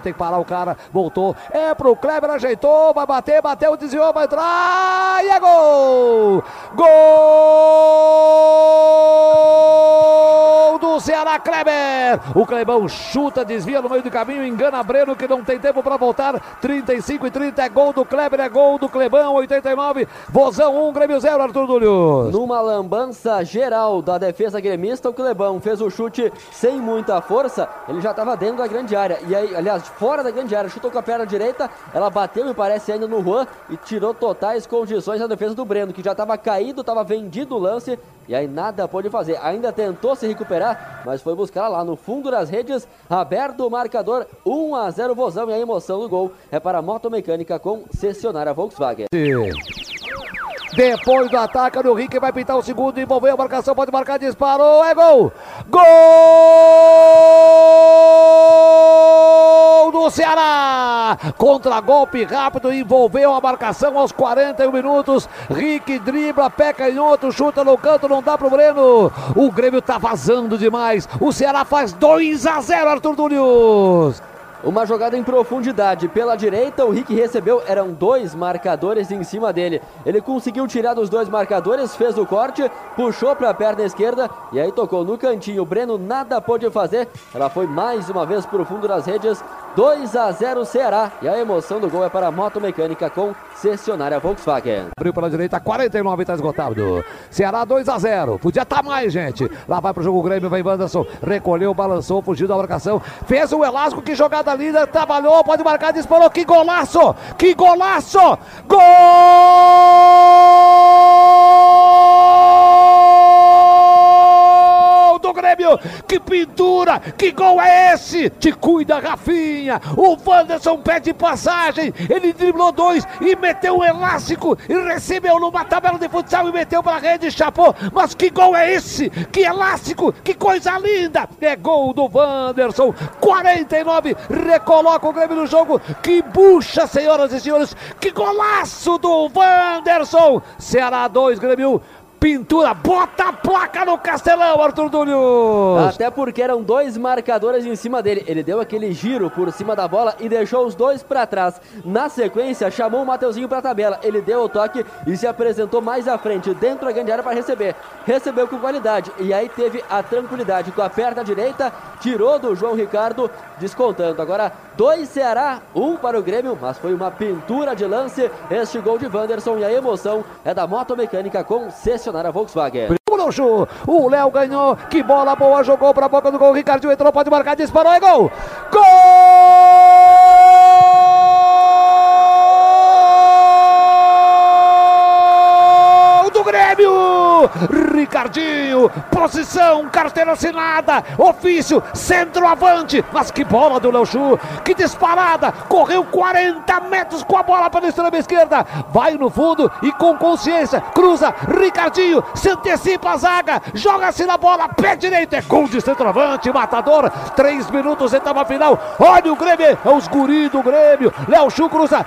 Tem que parar o cara, voltou, é pro Kleber, ajeitou, vai bater, bateu, desviou, vai entrar e é gol! Gol do Ceará, Kleber! O Clebão chuta, desvia no meio do caminho, engana Breno que não tem tempo para voltar. 35 e 30 é gol do Kleber, é gol do Clebão, 89, Vozão 1, Grêmio 0, Arthur Dúlio. Numa lambança geral da defesa gremista, o Clebão fez o chute sem muita força, ele já estava dentro da grande área. E aí, aliás, fora da grande área, chutou com a perna direita, ela bateu, me parece, ainda no Juan e tirou totais condições na defesa do Breno, que já estava caído, estava vendido o lance e aí nada pôde fazer. Ainda tentou se recuperar, mas foi buscar lá no fundo das redes, aberto o marcador 1 a 0 Vozão e a emoção do gol é para a Motomecânica com cessionária Volkswagen. Depois do ataque do Rick, vai pintar o segundo, envolveu a marcação, pode marcar, disparou, é gol! Gol do Ceará! Contra-golpe rápido, envolveu a marcação aos 41 minutos. Rick dribla, pé canhoto, chuta no canto, não dá pro Breno. O Grêmio tá vazando demais. O Ceará faz 2 a 0, Arthur Dúlios. Uma jogada em profundidade pela direita, o Rick recebeu, eram dois marcadores em cima dele. Ele conseguiu tirar dos dois marcadores, fez o corte, puxou para a perna esquerda e aí tocou no cantinho. O Breno nada pôde fazer, ela foi mais uma vez para o fundo das redes. 2 a 0 Ceará e a emoção do gol é para a Moto Mecânica com cessionária Volkswagen. Abriu pela direita, 49 está esgotado. Ceará 2 a 0. Podia estar tá mais, gente. Lá vai pro jogo o Grêmio, vem Wanderson, recolheu, balançou, fugiu da marcação, fez o elástico, que jogada linda, trabalhou, pode marcar, disparou, que golaço! Que golaço! Gol! Que pintura, que gol é esse? Te cuida, Rafinha. O Wanderson pede passagem. Ele driblou dois e meteu um elástico e recebeu numa tabela de futsal e meteu para a rede, chapou. Mas que gol é esse? Que elástico, que coisa linda. É gol do Wanderson. 49, recoloca o Grêmio no jogo. Que bucha, senhoras e senhores. Que golaço do Wanderson. Ceará 2, Grêmio pintura, bota a placa no Castelão, Arthur Dúlio. Até porque eram dois marcadores em cima dele. Ele deu aquele giro por cima da bola e deixou os dois para trás. Na sequência, chamou o Mateuzinho para a tabela. Ele deu o toque e se apresentou mais à frente, dentro da grande área para receber. Recebeu com qualidade e aí teve a tranquilidade com a perna direita, tirou do João Ricardo, descontando. Agora, dois Ceará, um para o Grêmio, mas foi uma pintura de lance. Este gol de Wanderson e a emoção é da moto mecânica com concessionária Volkswagen. O Léo ganhou, que bola boa, jogou para a boca do gol. Ricardinho entrou, pode marcar, disparou, é gol! Gol! Grêmio! Ricardinho, posição, carteira assinada, ofício, centroavante, mas que bola do Léo que disparada, correu 40 metros com a bola pela extrema esquerda, vai no fundo e com consciência, cruza, Ricardinho, se antecipa a zaga, joga-se na bola, pé direito, é gol de centroavante, matador, três minutos, etapa final, olha o Grêmio, é os guri do Grêmio, Léo Chu cruza,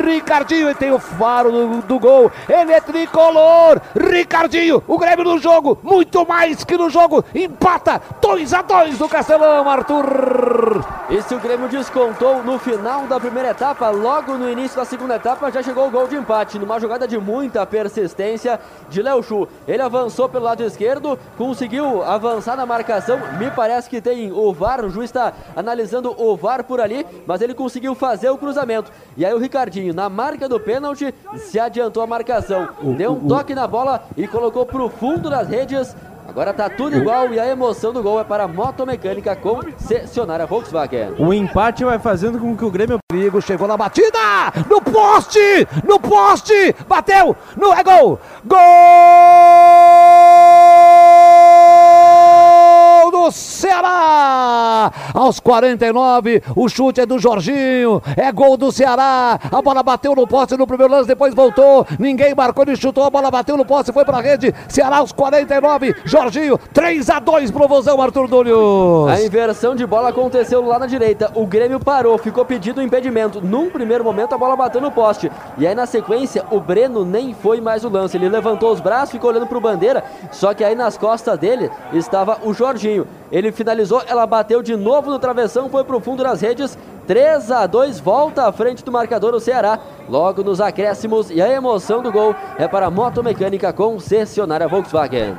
Ricardinho e tem o faro do, do, gol. Ele é tricolor. Ricardinho, o Grêmio no jogo, muito mais que no jogo. Empata 2 a 2 do Castelão, Arthur. E se o Grêmio descontou no final da primeira etapa, logo no início da segunda etapa já chegou o gol de empate, numa jogada de muita persistência de Léo Chu. Ele avançou pelo lado esquerdo, conseguiu avançar na marcação. Me parece que tem o VAR, o juiz está analisando o VAR por ali, mas ele conseguiu fazer o cruzamento. E aí o Ricardinho na marca do pênalti, se adiantou a marcação. Deu um toque na bola e colocou para o fundo das redes. Agora tá tudo igual e a emoção do gol é para a motomecânica concessionária Volkswagen. O empate vai fazendo com que o Grêmio. Perigo chegou na batida! No poste! No poste! Bateu! No é gol! Gol! Do Ceará. Aos 49, o chute é do Jorginho. É gol do Ceará. A bola bateu no poste no primeiro lance, depois voltou. Ninguém marcou, ele chutou. A bola bateu no poste, foi pra rede. Ceará aos 49, Jorginho. 3 a 2 pro Vozão, Arthur Dúlio. A inversão de bola aconteceu lá na direita. O Grêmio parou, ficou pedido o impedimento. Num primeiro momento, a bola bateu no poste. E aí, na sequência, o Breno nem foi mais o lance. Ele levantou os braços, ficou olhando pro bandeira. Só que aí nas costas dele estava o Jorginho. Ele finalizou, ela bateu de novo no travessão, foi pro fundo das redes. 3 a 2 volta à frente do marcador o Ceará. Logo nos acréscimos e a emoção do gol é para a moto mecânica concessionária Volkswagen.